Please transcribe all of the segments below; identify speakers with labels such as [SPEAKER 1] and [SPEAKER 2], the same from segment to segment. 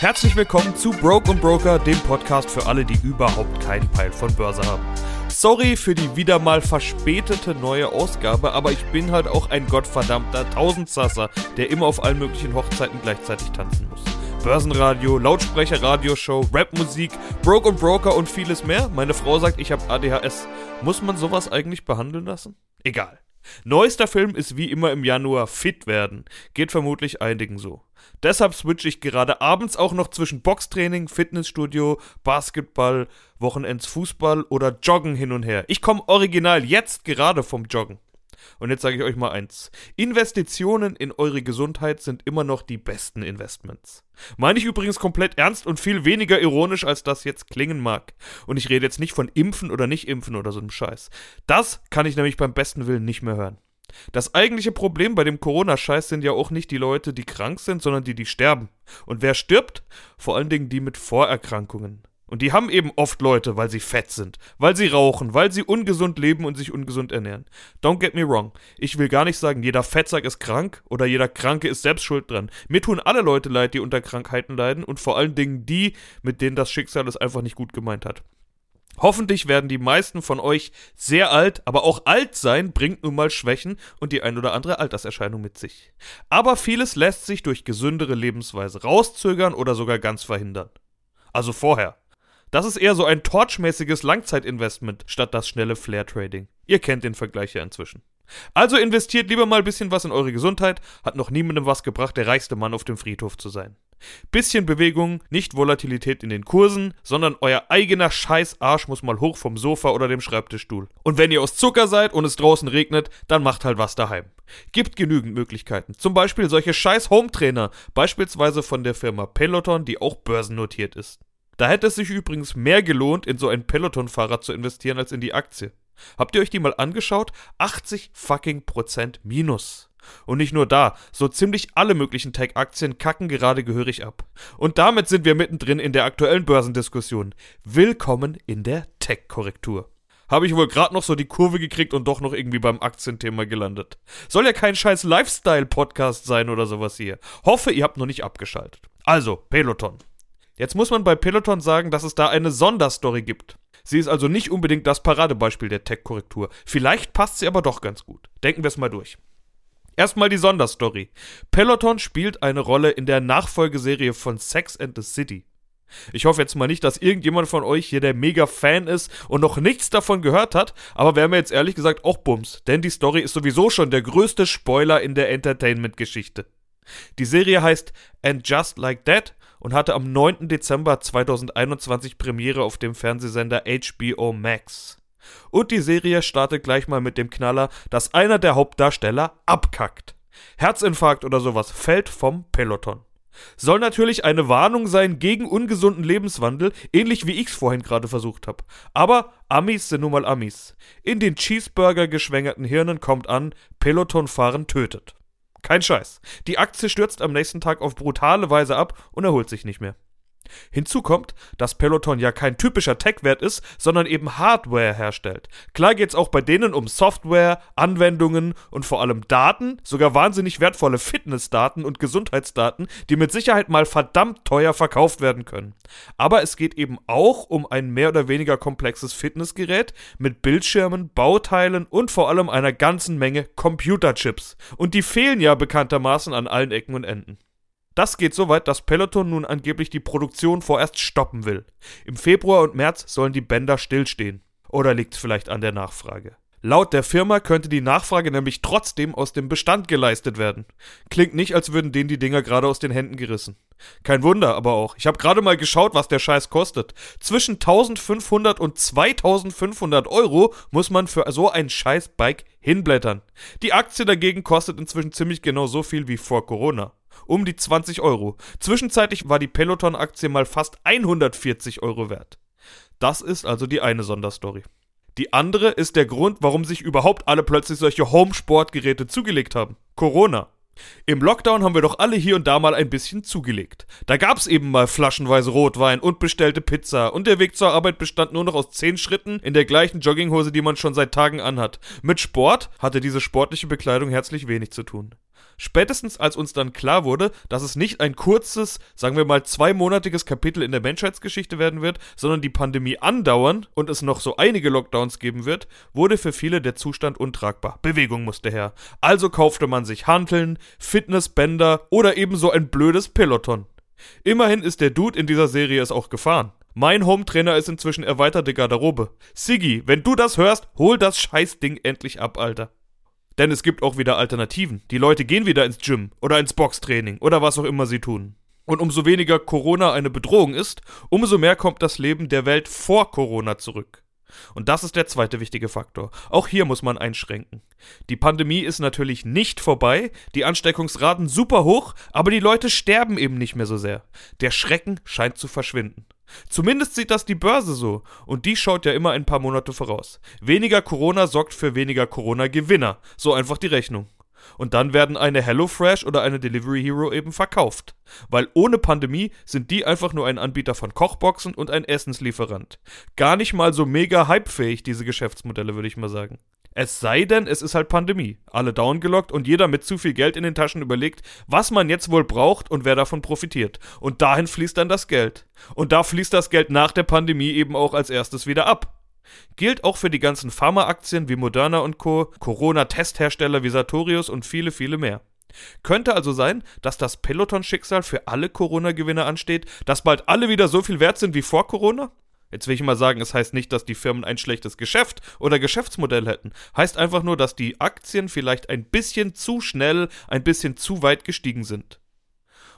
[SPEAKER 1] Herzlich willkommen zu Broke und Broker, dem Podcast für alle, die überhaupt keinen Peil von Börse haben. Sorry für die wieder mal verspätete neue Ausgabe, aber ich bin halt auch ein gottverdammter Tausendsasser, der immer auf allen möglichen Hochzeiten gleichzeitig tanzen muss. Börsenradio, Lautsprecher, Radioshow, Rapmusik, Broke und Broker und vieles mehr. Meine Frau sagt, ich habe ADHS. Muss man sowas eigentlich behandeln lassen? Egal. Neuester Film ist wie immer im Januar Fit werden. Geht vermutlich einigen so. Deshalb switche ich gerade abends auch noch zwischen Boxtraining, Fitnessstudio, Basketball, Wochenends Fußball oder Joggen hin und her. Ich komme original jetzt gerade vom Joggen. Und jetzt sage ich euch mal eins. Investitionen in eure Gesundheit sind immer noch die besten Investments. Meine ich übrigens komplett ernst und viel weniger ironisch, als das jetzt klingen mag. Und ich rede jetzt nicht von Impfen oder nicht Impfen oder so einem Scheiß. Das kann ich nämlich beim besten Willen nicht mehr hören. Das eigentliche Problem bei dem Corona-Scheiß sind ja auch nicht die Leute, die krank sind, sondern die, die sterben. Und wer stirbt? Vor allen Dingen die mit Vorerkrankungen. Und die haben eben oft Leute, weil sie fett sind, weil sie rauchen, weil sie ungesund leben und sich ungesund ernähren. Don't get me wrong. Ich will gar nicht sagen, jeder Fettsack ist krank oder jeder Kranke ist selbst schuld dran. Mir tun alle Leute leid, die unter Krankheiten leiden und vor allen Dingen die, mit denen das Schicksal es einfach nicht gut gemeint hat. Hoffentlich werden die meisten von euch sehr alt, aber auch alt sein bringt nun mal Schwächen und die ein oder andere Alterserscheinung mit sich. Aber vieles lässt sich durch gesündere Lebensweise rauszögern oder sogar ganz verhindern. Also vorher. Das ist eher so ein torchmäßiges Langzeitinvestment statt das schnelle Flare-Trading. Ihr kennt den Vergleich ja inzwischen. Also investiert lieber mal ein bisschen was in eure Gesundheit, hat noch niemandem was gebracht, der reichste Mann auf dem Friedhof zu sein. Bisschen Bewegung, nicht Volatilität in den Kursen, sondern euer eigener Scheißarsch muss mal hoch vom Sofa oder dem Schreibtischstuhl. Und wenn ihr aus Zucker seid und es draußen regnet, dann macht halt was daheim. Gibt genügend Möglichkeiten. Zum Beispiel solche scheiß Home-Trainer, beispielsweise von der Firma Peloton, die auch börsennotiert ist. Da hätte es sich übrigens mehr gelohnt, in so ein Peloton-Fahrrad zu investieren, als in die Aktie. Habt ihr euch die mal angeschaut? 80 fucking Prozent Minus. Und nicht nur da, so ziemlich alle möglichen Tech-Aktien kacken gerade gehörig ab. Und damit sind wir mittendrin in der aktuellen Börsendiskussion. Willkommen in der Tech-Korrektur. Habe ich wohl gerade noch so die Kurve gekriegt und doch noch irgendwie beim Aktienthema gelandet. Soll ja kein scheiß Lifestyle-Podcast sein oder sowas hier. Hoffe, ihr habt noch nicht abgeschaltet. Also, Peloton. Jetzt muss man bei Peloton sagen, dass es da eine Sonderstory gibt. Sie ist also nicht unbedingt das Paradebeispiel der Tech-Korrektur. Vielleicht passt sie aber doch ganz gut. Denken wir es mal durch. Erstmal die Sonderstory. Peloton spielt eine Rolle in der Nachfolgeserie von Sex and the City. Ich hoffe jetzt mal nicht, dass irgendjemand von euch hier der Mega-Fan ist und noch nichts davon gehört hat, aber wäre mir jetzt ehrlich gesagt auch Bums, denn die Story ist sowieso schon der größte Spoiler in der Entertainment-Geschichte. Die Serie heißt And Just Like That und hatte am 9. Dezember 2021 Premiere auf dem Fernsehsender HBO Max. Und die Serie startet gleich mal mit dem Knaller, dass einer der Hauptdarsteller abkackt. Herzinfarkt oder sowas fällt vom Peloton. Soll natürlich eine Warnung sein gegen ungesunden Lebenswandel, ähnlich wie ich's vorhin gerade versucht habe. Aber Amis sind nun mal Amis. In den Cheeseburger geschwängerten Hirnen kommt an, Pelotonfahren tötet. Kein Scheiß. Die Aktie stürzt am nächsten Tag auf brutale Weise ab und erholt sich nicht mehr. Hinzu kommt, dass Peloton ja kein typischer Tech-Wert ist, sondern eben Hardware herstellt. Klar geht's auch bei denen um Software, Anwendungen und vor allem Daten, sogar wahnsinnig wertvolle Fitnessdaten und Gesundheitsdaten, die mit Sicherheit mal verdammt teuer verkauft werden können. Aber es geht eben auch um ein mehr oder weniger komplexes Fitnessgerät mit Bildschirmen, Bauteilen und vor allem einer ganzen Menge Computerchips. Und die fehlen ja bekanntermaßen an allen Ecken und Enden. Das geht so weit, dass Peloton nun angeblich die Produktion vorerst stoppen will. Im Februar und März sollen die Bänder stillstehen. Oder liegt es vielleicht an der Nachfrage? Laut der Firma könnte die Nachfrage nämlich trotzdem aus dem Bestand geleistet werden. Klingt nicht, als würden denen die Dinger gerade aus den Händen gerissen. Kein Wunder aber auch. Ich habe gerade mal geschaut, was der Scheiß kostet. Zwischen 1500 und 2500 Euro muss man für so ein Scheiß-Bike hinblättern. Die Aktie dagegen kostet inzwischen ziemlich genau so viel wie vor Corona um die 20 Euro. Zwischenzeitlich war die Peloton-Aktie mal fast 140 Euro wert. Das ist also die eine Sonderstory. Die andere ist der Grund, warum sich überhaupt alle plötzlich solche Home-Sportgeräte zugelegt haben. Corona. Im Lockdown haben wir doch alle hier und da mal ein bisschen zugelegt. Da gab's eben mal flaschenweise Rotwein und bestellte Pizza und der Weg zur Arbeit bestand nur noch aus 10 Schritten in der gleichen Jogginghose, die man schon seit Tagen anhat. Mit Sport hatte diese sportliche Bekleidung herzlich wenig zu tun. Spätestens als uns dann klar wurde, dass es nicht ein kurzes, sagen wir mal zweimonatiges Kapitel in der Menschheitsgeschichte werden wird, sondern die Pandemie andauern und es noch so einige Lockdowns geben wird, wurde für viele der Zustand untragbar. Bewegung musste her. Also kaufte man sich Hanteln, Fitnessbänder oder ebenso ein blödes Peloton. Immerhin ist der Dude in dieser Serie es auch gefahren. Mein Hometrainer ist inzwischen erweiterte Garderobe. Siggi, wenn du das hörst, hol das Scheißding endlich ab, Alter. Denn es gibt auch wieder Alternativen. Die Leute gehen wieder ins Gym oder ins Boxtraining oder was auch immer sie tun. Und umso weniger Corona eine Bedrohung ist, umso mehr kommt das Leben der Welt vor Corona zurück. Und das ist der zweite wichtige Faktor. Auch hier muss man einschränken. Die Pandemie ist natürlich nicht vorbei, die Ansteckungsraten super hoch, aber die Leute sterben eben nicht mehr so sehr. Der Schrecken scheint zu verschwinden. Zumindest sieht das die Börse so, und die schaut ja immer ein paar Monate voraus. Weniger Corona sorgt für weniger Corona-Gewinner, so einfach die Rechnung. Und dann werden eine HelloFresh oder eine Delivery Hero eben verkauft. Weil ohne Pandemie sind die einfach nur ein Anbieter von Kochboxen und ein Essenslieferant. Gar nicht mal so mega hypefähig, diese Geschäftsmodelle, würde ich mal sagen. Es sei denn, es ist halt Pandemie. Alle downgelockt und jeder mit zu viel Geld in den Taschen überlegt, was man jetzt wohl braucht und wer davon profitiert. Und dahin fließt dann das Geld. Und da fließt das Geld nach der Pandemie eben auch als erstes wieder ab. Gilt auch für die ganzen Pharmaaktien wie Moderna und Co., Corona-Testhersteller wie Sartorius und viele, viele mehr. Könnte also sein, dass das Peloton-Schicksal für alle Corona-Gewinner ansteht, dass bald alle wieder so viel wert sind wie vor Corona? Jetzt will ich mal sagen, es heißt nicht, dass die Firmen ein schlechtes Geschäft oder Geschäftsmodell hätten. Heißt einfach nur, dass die Aktien vielleicht ein bisschen zu schnell, ein bisschen zu weit gestiegen sind.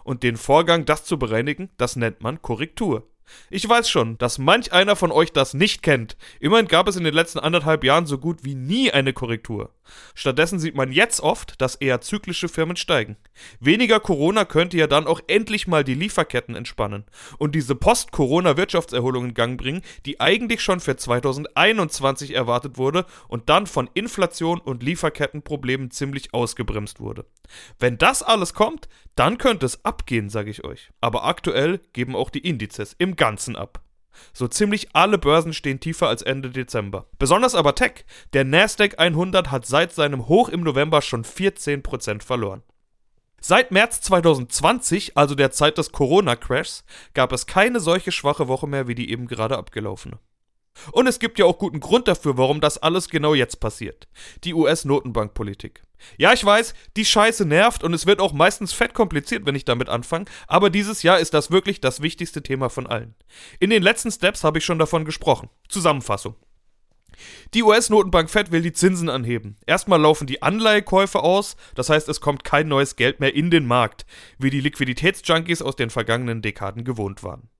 [SPEAKER 1] Und den Vorgang, das zu bereinigen, das nennt man Korrektur. Ich weiß schon, dass manch einer von euch das nicht kennt. Immerhin gab es in den letzten anderthalb Jahren so gut wie nie eine Korrektur. Stattdessen sieht man jetzt oft, dass eher zyklische Firmen steigen. Weniger Corona könnte ja dann auch endlich mal die Lieferketten entspannen und diese Post-Corona-Wirtschaftserholung in Gang bringen, die eigentlich schon für 2021 erwartet wurde und dann von Inflation und Lieferkettenproblemen ziemlich ausgebremst wurde. Wenn das alles kommt, dann könnte es abgehen, sage ich euch. Aber aktuell geben auch die Indizes im Ganzen ab. So ziemlich alle Börsen stehen tiefer als Ende Dezember. Besonders aber Tech. Der Nasdaq 100 hat seit seinem Hoch im November schon 14% verloren. Seit März 2020, also der Zeit des Corona-Crashs, gab es keine solche schwache Woche mehr wie die eben gerade abgelaufene. Und es gibt ja auch guten Grund dafür, warum das alles genau jetzt passiert. Die US-Notenbankpolitik. Ja, ich weiß, die Scheiße nervt und es wird auch meistens fett kompliziert, wenn ich damit anfange, aber dieses Jahr ist das wirklich das wichtigste Thema von allen. In den letzten Steps habe ich schon davon gesprochen. Zusammenfassung. Die US-Notenbank Fed will die Zinsen anheben. Erstmal laufen die Anleihekäufe aus, das heißt, es kommt kein neues Geld mehr in den Markt, wie die Liquiditätsjunkies aus den vergangenen Dekaden gewohnt waren.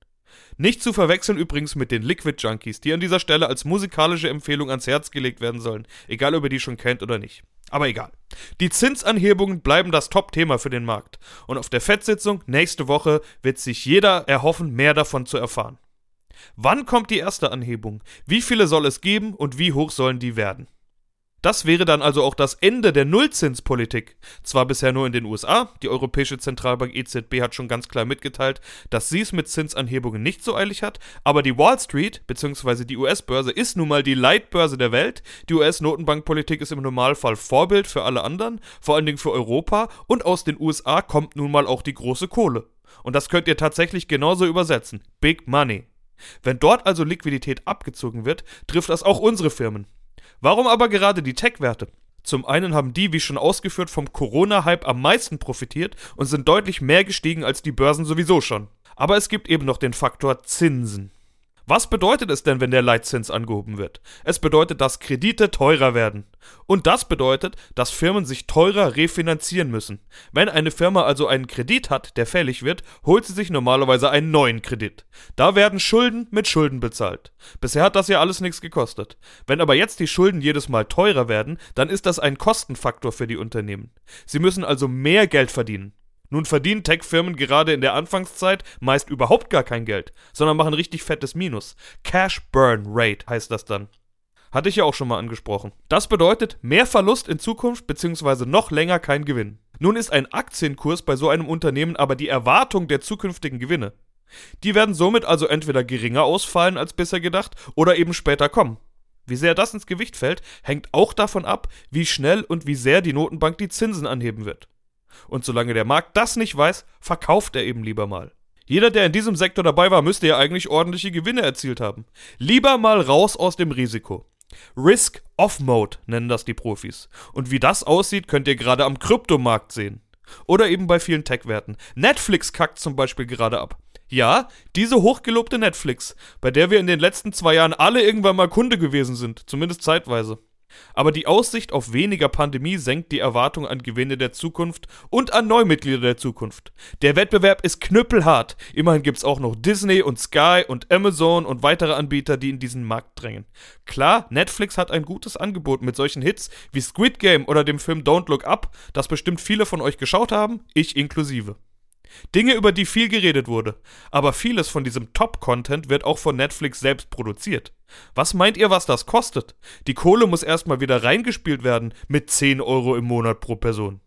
[SPEAKER 1] Nicht zu verwechseln übrigens mit den Liquid Junkies, die an dieser Stelle als musikalische Empfehlung ans Herz gelegt werden sollen, egal ob ihr die schon kennt oder nicht. Aber egal. Die Zinsanhebungen bleiben das Top-Thema für den Markt. Und auf der FED-Sitzung nächste Woche wird sich jeder erhoffen, mehr davon zu erfahren. Wann kommt die erste Anhebung? Wie viele soll es geben und wie hoch sollen die werden? Das wäre dann also auch das Ende der Nullzinspolitik. Zwar bisher nur in den USA, die Europäische Zentralbank EZB hat schon ganz klar mitgeteilt, dass sie es mit Zinsanhebungen nicht so eilig hat, aber die Wall Street bzw. die US-Börse ist nun mal die Leitbörse der Welt. Die US-Notenbankpolitik ist im Normalfall Vorbild für alle anderen, vor allen Dingen für Europa und aus den USA kommt nun mal auch die große Kohle. Und das könnt ihr tatsächlich genauso übersetzen. Big Money. Wenn dort also Liquidität abgezogen wird, trifft das auch unsere Firmen. Warum aber gerade die Tech-Werte? Zum einen haben die, wie schon ausgeführt, vom Corona-Hype am meisten profitiert und sind deutlich mehr gestiegen als die Börsen sowieso schon. Aber es gibt eben noch den Faktor Zinsen. Was bedeutet es denn, wenn der Leitzins angehoben wird? Es bedeutet, dass Kredite teurer werden. Und das bedeutet, dass Firmen sich teurer refinanzieren müssen. Wenn eine Firma also einen Kredit hat, der fällig wird, holt sie sich normalerweise einen neuen Kredit. Da werden Schulden mit Schulden bezahlt. Bisher hat das ja alles nichts gekostet. Wenn aber jetzt die Schulden jedes Mal teurer werden, dann ist das ein Kostenfaktor für die Unternehmen. Sie müssen also mehr Geld verdienen. Nun verdienen Tech-Firmen gerade in der Anfangszeit meist überhaupt gar kein Geld, sondern machen richtig fettes Minus. Cash Burn Rate heißt das dann. Hatte ich ja auch schon mal angesprochen. Das bedeutet mehr Verlust in Zukunft bzw. noch länger kein Gewinn. Nun ist ein Aktienkurs bei so einem Unternehmen aber die Erwartung der zukünftigen Gewinne. Die werden somit also entweder geringer ausfallen als bisher gedacht oder eben später kommen. Wie sehr das ins Gewicht fällt, hängt auch davon ab, wie schnell und wie sehr die Notenbank die Zinsen anheben wird. Und solange der Markt das nicht weiß, verkauft er eben lieber mal. Jeder, der in diesem Sektor dabei war, müsste ja eigentlich ordentliche Gewinne erzielt haben. Lieber mal raus aus dem Risiko. Risk-Off-Mode nennen das die Profis. Und wie das aussieht, könnt ihr gerade am Kryptomarkt sehen. Oder eben bei vielen Tech-Werten. Netflix kackt zum Beispiel gerade ab. Ja, diese hochgelobte Netflix, bei der wir in den letzten zwei Jahren alle irgendwann mal Kunde gewesen sind, zumindest zeitweise. Aber die Aussicht auf weniger Pandemie senkt die Erwartung an Gewinne der Zukunft und an Neumitglieder der Zukunft. Der Wettbewerb ist knüppelhart. Immerhin gibt's auch noch Disney und Sky und Amazon und weitere Anbieter, die in diesen Markt drängen. Klar, Netflix hat ein gutes Angebot mit solchen Hits wie Squid Game oder dem Film Don't Look Up, das bestimmt viele von euch geschaut haben, ich inklusive. Dinge, über die viel geredet wurde. Aber vieles von diesem Top-Content wird auch von Netflix selbst produziert. Was meint ihr, was das kostet? Die Kohle muss erstmal wieder reingespielt werden mit 10 Euro im Monat pro Person.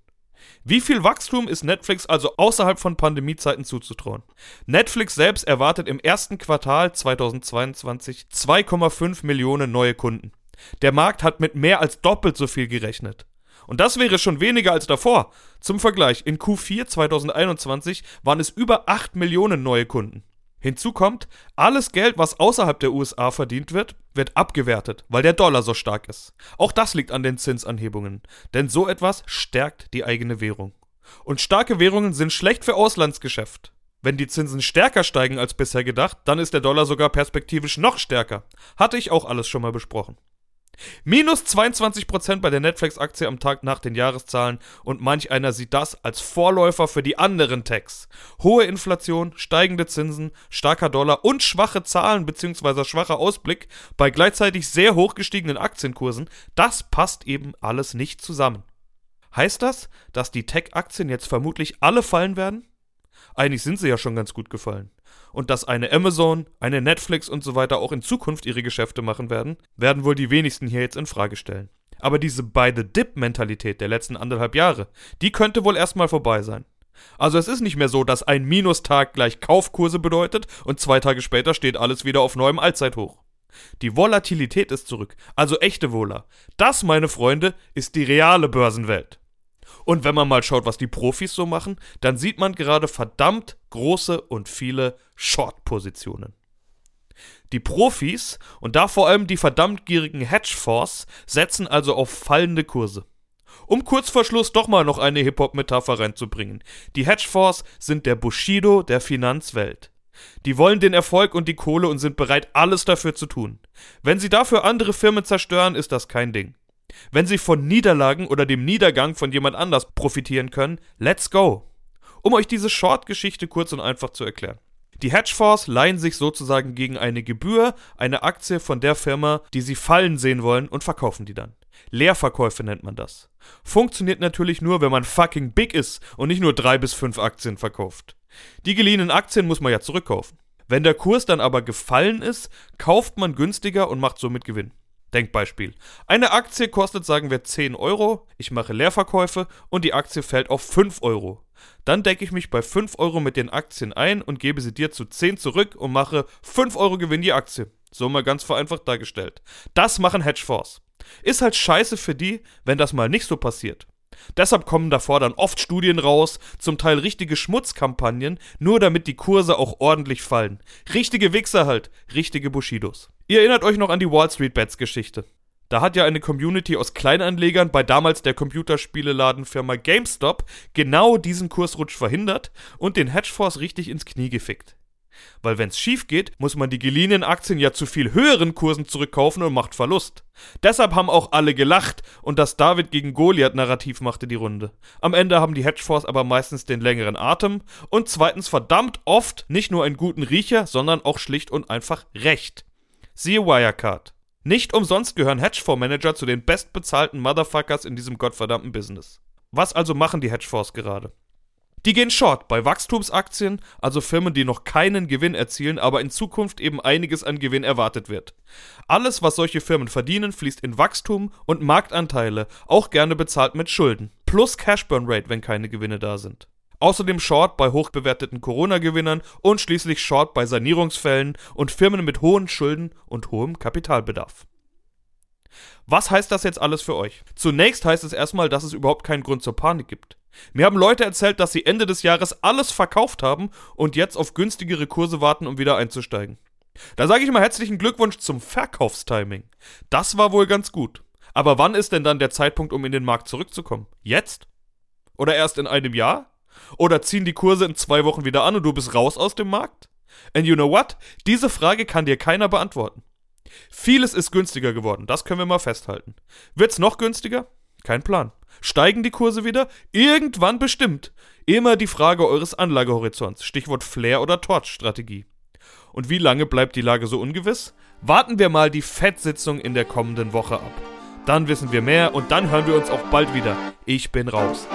[SPEAKER 1] Wie viel Wachstum ist Netflix also außerhalb von Pandemiezeiten zuzutrauen? Netflix selbst erwartet im ersten Quartal 2022 2,5 Millionen neue Kunden. Der Markt hat mit mehr als doppelt so viel gerechnet. Und das wäre schon weniger als davor. Zum Vergleich, in Q4 2021 waren es über 8 Millionen neue Kunden. Hinzu kommt, alles Geld, was außerhalb der USA verdient wird, wird abgewertet, weil der Dollar so stark ist. Auch das liegt an den Zinsanhebungen, denn so etwas stärkt die eigene Währung. Und starke Währungen sind schlecht für Auslandsgeschäft. Wenn die Zinsen stärker steigen als bisher gedacht, dann ist der Dollar sogar perspektivisch noch stärker. Hatte ich auch alles schon mal besprochen. Minus 22% bei der Netflix-Aktie am Tag nach den Jahreszahlen und manch einer sieht das als Vorläufer für die anderen Techs. Hohe Inflation, steigende Zinsen, starker Dollar und schwache Zahlen bzw. schwacher Ausblick bei gleichzeitig sehr hoch gestiegenen Aktienkursen, das passt eben alles nicht zusammen. Heißt das, dass die Tech-Aktien jetzt vermutlich alle fallen werden? Eigentlich sind sie ja schon ganz gut gefallen und dass eine Amazon, eine Netflix und so weiter auch in Zukunft ihre Geschäfte machen werden, werden wohl die wenigsten hier jetzt in Frage stellen. Aber diese Buy the Dip-Mentalität der letzten anderthalb Jahre, die könnte wohl erstmal vorbei sein. Also es ist nicht mehr so, dass ein Minustag gleich Kaufkurse bedeutet und zwei Tage später steht alles wieder auf neuem Allzeithoch. Die Volatilität ist zurück, also echte Vola. Das, meine Freunde, ist die reale Börsenwelt. Und wenn man mal schaut, was die Profis so machen, dann sieht man gerade verdammt große und viele Short-Positionen. Die Profis und da vor allem die verdammt gierigen Hedgefonds setzen also auf fallende Kurse. Um kurz vor Schluss doch mal noch eine Hip-Hop-Metapher reinzubringen. Die Hedgefonds sind der Bushido der Finanzwelt. Die wollen den Erfolg und die Kohle und sind bereit, alles dafür zu tun. Wenn sie dafür andere Firmen zerstören, ist das kein Ding. Wenn sie von Niederlagen oder dem Niedergang von jemand anders profitieren können, let's go. Um euch diese Short-Geschichte kurz und einfach zu erklären. Die Hedgefonds leihen sich sozusagen gegen eine Gebühr eine Aktie von der Firma, die sie fallen sehen wollen und verkaufen die dann. Leerverkäufe nennt man das. Funktioniert natürlich nur, wenn man fucking big ist und nicht nur drei bis fünf Aktien verkauft. Die geliehenen Aktien muss man ja zurückkaufen. Wenn der Kurs dann aber gefallen ist, kauft man günstiger und macht somit Gewinn. Denkbeispiel. Eine Aktie kostet, sagen wir, 10 Euro, ich mache Leerverkäufe und die Aktie fällt auf 5 Euro. Dann decke ich mich bei 5 Euro mit den Aktien ein und gebe sie dir zu 10 zurück und mache 5 Euro Gewinn die Aktie. So mal ganz vereinfacht dargestellt. Das machen Hedgefonds. Ist halt scheiße für die, wenn das mal nicht so passiert. Deshalb kommen davor dann oft Studien raus, zum Teil richtige Schmutzkampagnen, nur damit die Kurse auch ordentlich fallen. Richtige Wichser halt, richtige Bushidos. Ihr erinnert euch noch an die Wall Street Bets Geschichte. Da hat ja eine Community aus Kleinanlegern bei damals der Computerspieleladenfirma GameStop genau diesen Kursrutsch verhindert und den Hedgefonds richtig ins Knie gefickt. Weil wenn's schief geht, muss man die geliehenen Aktien ja zu viel höheren Kursen zurückkaufen und macht Verlust. Deshalb haben auch alle gelacht und das David gegen Goliath Narrativ machte die Runde. Am Ende haben die Hedgefonds aber meistens den längeren Atem und zweitens verdammt oft nicht nur einen guten Riecher, sondern auch schlicht und einfach Recht. Siehe Wirecard. Nicht umsonst gehören Hedgefondsmanager zu den bestbezahlten Motherfuckers in diesem gottverdammten Business. Was also machen die Hedgefonds gerade? Die gehen short bei Wachstumsaktien, also Firmen, die noch keinen Gewinn erzielen, aber in Zukunft eben einiges an Gewinn erwartet wird. Alles, was solche Firmen verdienen, fließt in Wachstum und Marktanteile, auch gerne bezahlt mit Schulden. Plus Cashburn Rate, wenn keine Gewinne da sind. Außerdem Short bei hochbewerteten Corona-Gewinnern und schließlich Short bei Sanierungsfällen und Firmen mit hohen Schulden und hohem Kapitalbedarf. Was heißt das jetzt alles für euch? Zunächst heißt es erstmal, dass es überhaupt keinen Grund zur Panik gibt. Mir haben Leute erzählt, dass sie Ende des Jahres alles verkauft haben und jetzt auf günstigere Kurse warten, um wieder einzusteigen. Da sage ich mal herzlichen Glückwunsch zum Verkaufstiming. Das war wohl ganz gut. Aber wann ist denn dann der Zeitpunkt, um in den Markt zurückzukommen? Jetzt? Oder erst in einem Jahr? Oder ziehen die Kurse in zwei Wochen wieder an und du bist raus aus dem Markt? And you know what? Diese Frage kann dir keiner beantworten. Vieles ist günstiger geworden, das können wir mal festhalten. Wird's noch günstiger? Kein Plan. Steigen die Kurse wieder? Irgendwann bestimmt. Immer die Frage eures Anlagehorizonts. Stichwort Flair- oder Torch-Strategie. Und wie lange bleibt die Lage so ungewiss? Warten wir mal die Fettsitzung in der kommenden Woche ab. Dann wissen wir mehr und dann hören wir uns auch bald wieder. Ich bin raus.